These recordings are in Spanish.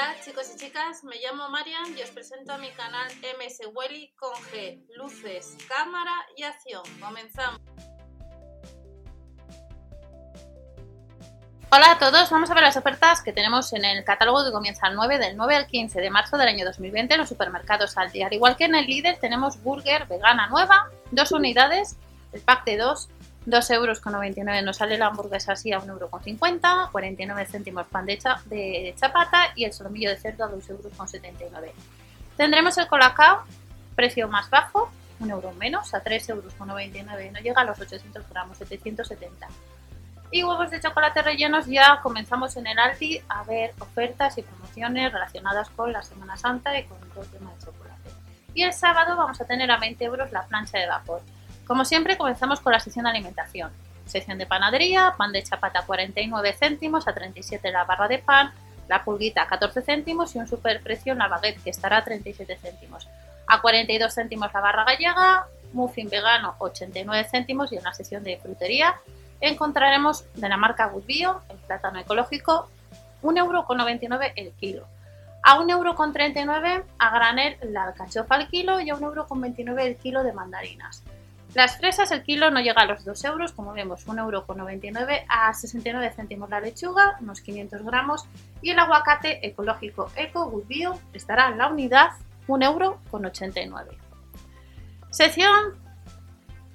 Hola chicos y chicas, me llamo Marian y os presento a mi canal MS Welly con G, luces, cámara y acción. Comenzamos. Hola a todos, vamos a ver las ofertas que tenemos en el catálogo que comienza el 9 del 9 al 15 de marzo del año 2020 en los supermercados Aldi. Al igual que en el líder tenemos burger vegana nueva, dos unidades, el pack de dos 2,99 euros nos sale la hamburguesa así a 1,50 euros, 49 céntimos pan de, de chapata y el solomillo de cerdo a 2,79 euros. Tendremos el colacao, precio más bajo, 1 euro menos, a 3,99 euros, no llega a los 800 gramos, 770. Y huevos de chocolate rellenos ya comenzamos en el Aldi a ver ofertas y promociones relacionadas con la Semana Santa y con todo el tema de chocolate. Y el sábado vamos a tener a 20 euros la plancha de vapor. Como siempre, comenzamos con la sección de alimentación. Sección de panadería, pan de chapata 49 céntimos, a 37 la barra de pan, la pulguita a 14 céntimos y un superprecio en la baguette que estará a 37 céntimos. A 42 céntimos la barra gallega, muffin vegano 89 céntimos y en la sección de frutería encontraremos de la marca Good Bio, el plátano ecológico, 1,99€ el kilo. A 1,39€ a granel la alcachofa al kilo y a 1,29€ el kilo de mandarinas. Las fresas, el kilo no llega a los 2 euros, como vemos, 1,99 euro a 69 céntimos la lechuga, unos 500 gramos, y el aguacate ecológico Eco Good Bio estará en la unidad 1,89 euro. Sección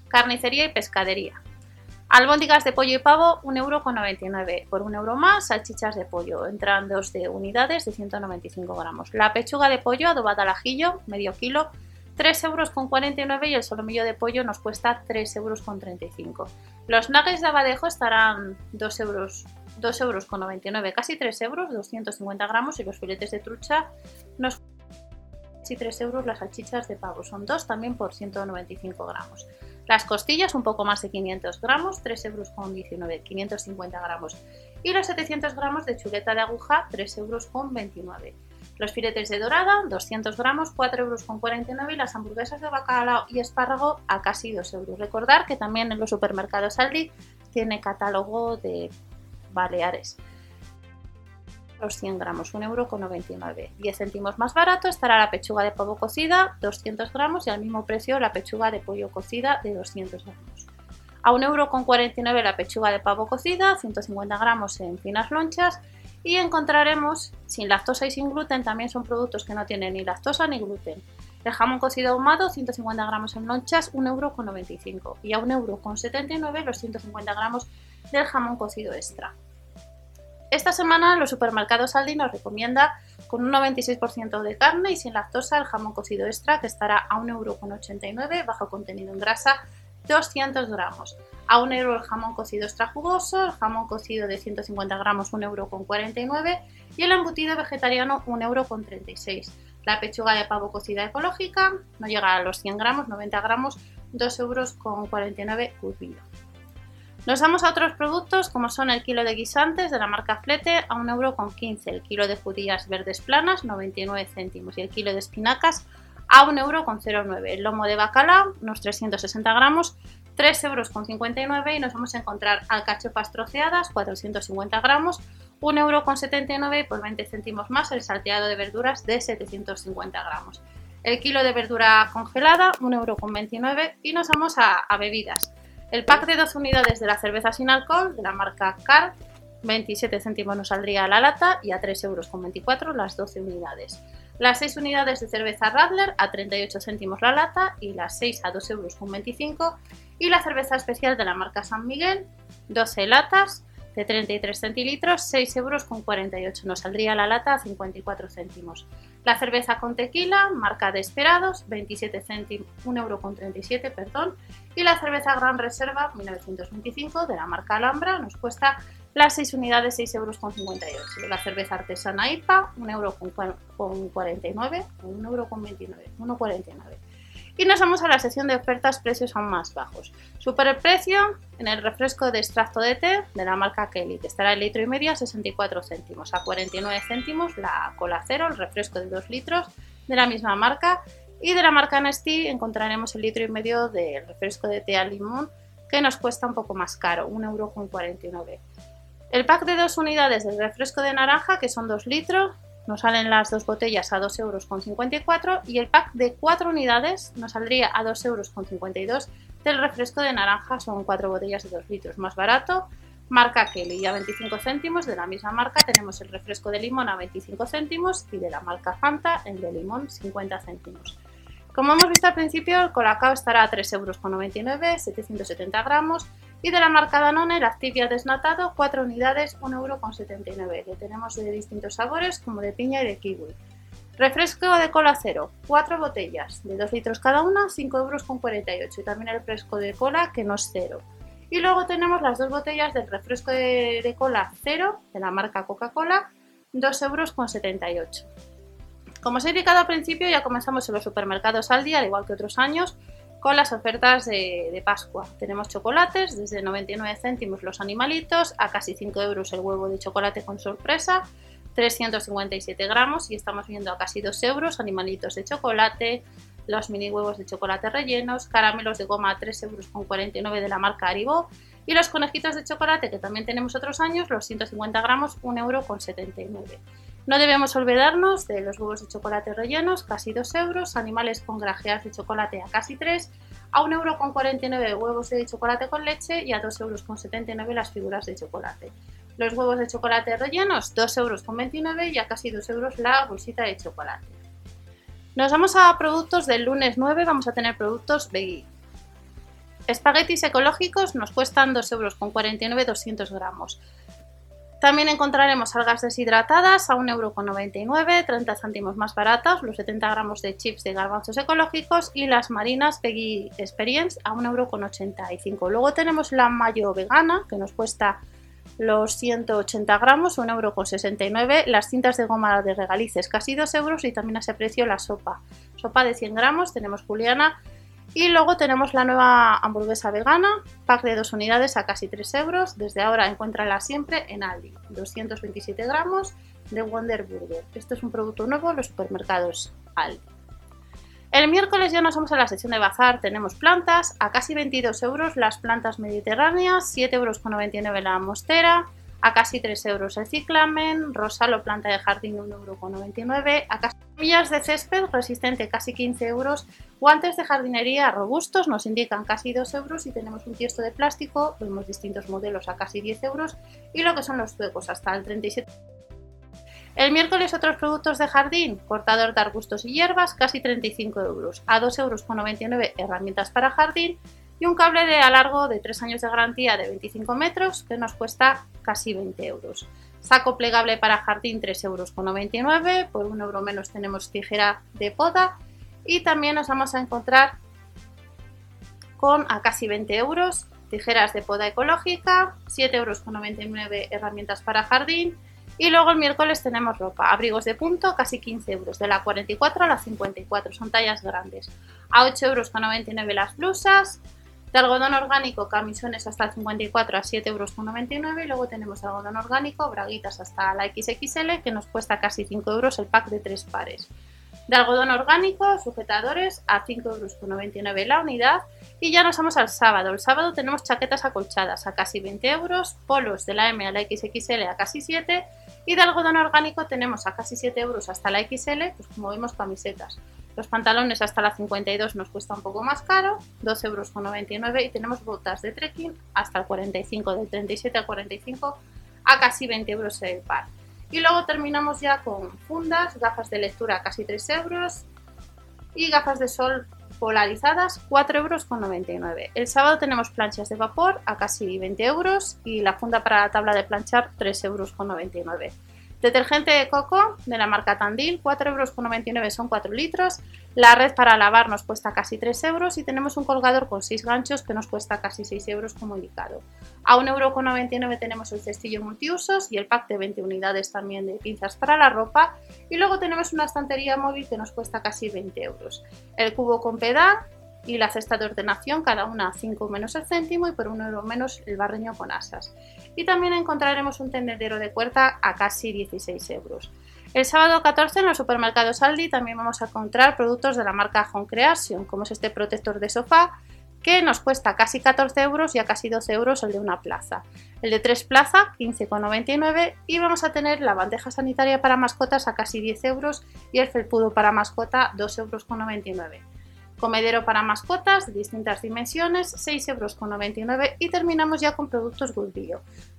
carnicería y pescadería. Albóndigas de pollo y pavo, 1,99 euro. Por 1 euro más, salchichas de pollo. Entran dos de unidades de 195 gramos. La pechuga de pollo adobada al ajillo, medio kilo, 3,49 euros y el solomillo de pollo nos cuesta 3,35 euros. Los nuggets de abadejo estarán 2 euros, 2 euros con 99, casi 3 euros, 250 gramos y los filetes de trucha nos casi 3 euros las salchichas de pavo, son 2 también por 195 gramos. Las costillas un poco más de 500 gramos, 3 euros con 19, 550 gramos. Y los 700 gramos de chuleta de aguja, 3 euros con 29. Los filetes de dorada, 200 gramos, 4,49 euros y las hamburguesas de bacalao y espárrago a casi 2 euros. Recordar que también en los supermercados Aldi tiene catálogo de Baleares. Los 100 gramos, 1,99 euro. 10 céntimos más barato estará la pechuga de pavo cocida, 200 gramos y al mismo precio la pechuga de pollo cocida de 200 gramos. A 1,49 euro la pechuga de pavo cocida, 150 gramos en finas lonchas y encontraremos sin lactosa y sin gluten, también son productos que no tienen ni lactosa ni gluten. El jamón cocido ahumado, 150 gramos en lonchas, 1,95 euro. Y a 1,79 euro los 150 gramos del jamón cocido extra. Esta semana los supermercados Aldi nos recomienda con un 96% de carne y sin lactosa el jamón cocido extra que estará a 1,89 euro bajo contenido en grasa 200 gramos. A 1 euro el jamón cocido extra jugoso, el jamón cocido de 150 gramos 1 euro con 49 y el embutido vegetariano 1 euro con 36. La pechuga de pavo cocida ecológica no llega a los 100 gramos, 90 gramos, 2 euros con 49 curvillo. Nos vamos a otros productos como son el kilo de guisantes de la marca Flete a 1 euro con 15, el kilo de judías verdes planas 99 céntimos y el kilo de espinacas a 1,09 euro. El lomo de bacalao, unos 360 gramos, 3,59 euros y nos vamos a encontrar alcachofas troceadas, 450 gramos, 1,79 euro y por 20 céntimos más el salteado de verduras de 750 gramos. El kilo de verdura congelada, 1,29 euro y nos vamos a, a bebidas. El pack de dos unidades de la cerveza sin alcohol de la marca Car 27 céntimos nos saldría la lata y a 3,24 euros las 12 unidades. Las 6 unidades de cerveza Radler a 38 céntimos la lata y las 6 a 2,25 euros. Y la cerveza especial de la marca San Miguel, 12 latas de 33 centilitros, 6 euros con 48. Nos saldría la lata a 54 céntimos. La cerveza con tequila, marca de Esperados, 27 céntimos, 1 euro con 37, perdón. Y la cerveza Gran Reserva, 1925, de la marca Alhambra, nos cuesta las 6 unidades 6 euros con 58. La cerveza artesana IPA 1 euro con 49 o 1 euro con 29, 1,49. Y nos vamos a la sección de ofertas precios aún más bajos. Super el precio en el refresco de extracto de té de la marca Kelly, estará el litro y medio a 64 céntimos, a 49 céntimos la cola cero, el refresco de 2 litros de la misma marca. Y de la marca Nestlé encontraremos el litro y medio de refresco de té al limón, que nos cuesta un poco más caro, 1 euro con 49. El pack de dos unidades del refresco de naranja, que son 2 litros, nos salen las dos botellas a 2,54 euros y el pack de 4 unidades nos saldría a 2,52 euros del refresco de naranja, son 4 botellas de 2 litros más barato. Marca Kelly a 25 céntimos, de la misma marca tenemos el refresco de limón a 25 céntimos y de la marca Fanta el de limón 50 céntimos. Como hemos visto al principio, el Colacao estará a 3,99 euros, 770 gramos y de la marca Danone, el Activia desnatado, 4 unidades, 1,79 euro, que tenemos de distintos sabores como de piña y de kiwi. Refresco de cola cero, 4 botellas de 2 litros cada una, 5,48 euros. Y también el refresco de cola que no es cero. Y luego tenemos las dos botellas del refresco de, cola cero de la marca Coca-Cola, 2,78 euros. Como os he indicado al principio, ya comenzamos en los supermercados al día, al igual que otros años, con las ofertas de, Pascua. Tenemos chocolates desde 99 céntimos los animalitos a casi 5 euros el huevo de chocolate con sorpresa, 357 gramos y estamos viendo a casi 2 euros animalitos de chocolate, los mini huevos de chocolate rellenos, caramelos de goma a 3 euros con 49 de la marca Haribo y los conejitos de chocolate que también tenemos otros años, los 150 gramos, 1 euro con 79. No debemos olvidarnos de los huevos de chocolate rellenos, casi 2 euros, animales con grajeas de chocolate a casi 3, a 1,49 euro con 49 huevos de chocolate con leche y a 2 euros con 79 las figuras de chocolate. Los huevos de chocolate rellenos, 2 euros con 29 y a casi 2 euros la bolsita de chocolate. Nos vamos a productos del lunes 9, vamos a tener productos veggie. Espaguetis ecológicos nos cuestan 2 euros con 49 200 gramos. También encontraremos algas deshidratadas a 1,99€, 30 céntimos más baratas, los 70 gramos de chips de garbanzos ecológicos y las marinas Peggy Experience a 1,85€. Luego tenemos la mayo vegana que nos cuesta los 180 gramos, 1,69€, las cintas de goma de regalices casi 2 euros y también a ese precio la sopa. Sopa de 100 gramos, tenemos juliana y luego tenemos la nueva hamburguesa vegana, pack de dos unidades a casi 3 euros. Desde ahora encuéntrala siempre en Aldi, 227 gramos de Wonder Burger. Esto es un producto nuevo en los supermercados Aldi. El miércoles ya nos vamos a la sección de bazar. Tenemos plantas a casi 22 euros las plantas mediterráneas, 7,99 euros la mostera, a casi 3 euros el ciclamen, rosalo planta de jardín 1,99 euro, a casi semillas de césped resistente casi 15 euros, guantes de jardinería robustos nos indican casi 2 euros y tenemos un tiesto de plástico, vemos distintos modelos a casi 10 euros y lo que son los zuecos hasta el 37 el miércoles otros productos de jardín, cortador de arbustos y hierbas, casi 35 euros, a 2,99 euros herramientas para jardín y un cable de a largo de 3 años de garantía de 25 metros que nos cuesta casi 20 euros. Saco plegable para jardín 3,99 euros, por un euro menos tenemos tijera de poda y también nos vamos a encontrar con a casi 20 euros tijeras de poda ecológica, 7,99 euros herramientas para jardín y luego el miércoles tenemos ropa, abrigos de punto, casi 15 euros, de la 44 a la 54, son tallas grandes. A 8,99 euros las blusas, de algodón orgánico, camisones hasta el 54 a 7,99 euros. Y luego tenemos algodón orgánico, braguitas hasta la XXL, que nos cuesta casi 5 euros el pack de 3 pares. De algodón orgánico, sujetadores a 5,99 euros la unidad. Y ya nos vamos al sábado. El sábado tenemos chaquetas acolchadas a casi 20 euros, polos de la M a la XXL a casi 7 y de algodón orgánico tenemos a casi 7 euros hasta la XL, pues como vemos camisetas. Los pantalones hasta la 52 nos cuesta un poco más caro, 2,99 euros y tenemos botas de trekking hasta el 45, del 37 al 45 a casi 20 euros el par. Y luego terminamos ya con fundas, gafas de lectura casi 3 euros y gafas de sol polarizadas 4,99 euros. El sábado tenemos planchas de vapor a casi 20 euros y la funda para la tabla de planchar 3,99 euros. Detergente de coco de la marca Tandil, 4,99 euros son 4 litros. La red para lavar nos cuesta casi 3 euros y tenemos un colgador con 6 ganchos que nos cuesta casi 6 euros como indicado. A 1,99 euro tenemos el cestillo multiusos y el pack de 20 unidades también de pinzas para la ropa. Y luego tenemos una estantería móvil que nos cuesta casi 20 euros. El cubo con pedal y la cesta de ordenación, cada una 5 menos el céntimo y por 1 euro menos el barreño con asas. Y también encontraremos un tendedero de puerta a casi 16 euros. El sábado 14 en los supermercados Aldi también vamos a encontrar productos de la marca Home Creation, como es este protector de sofá que nos cuesta casi 14 euros y a casi 12 euros el de una plaza. El de 3 plaza, 15,99 y vamos a tener la bandeja sanitaria para mascotas a casi 10 euros y el felpudo para mascota 2,99 euros comedero para mascotas de distintas dimensiones, 6,99 euros y terminamos ya con productos Good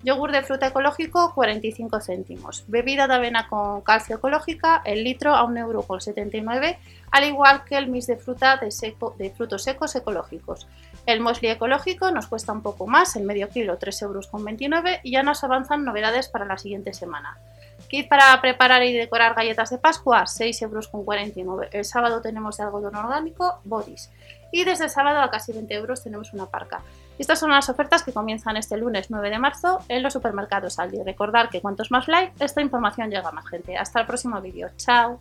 Yogur de fruta ecológico, 45 céntimos. Bebida de avena con calcio ecológica, el litro a 1,79 euros, al igual que el mix de fruta de frutos secos ecológicos. El muesli ecológico nos cuesta un poco más, el medio kilo 3,29 euros y ya nos avanzan novedades para la siguiente semana. Kit para preparar y decorar galletas de Pascua, 6,49 euros. El sábado tenemos de algodón orgánico, Bodis. Y desde el sábado a casi 20 euros tenemos una parca. Estas son las ofertas que comienzan este lunes 9 de marzo en los supermercados Aldi. Recordar que cuantos más like, esta información llega a más gente. Hasta el próximo vídeo. Chao.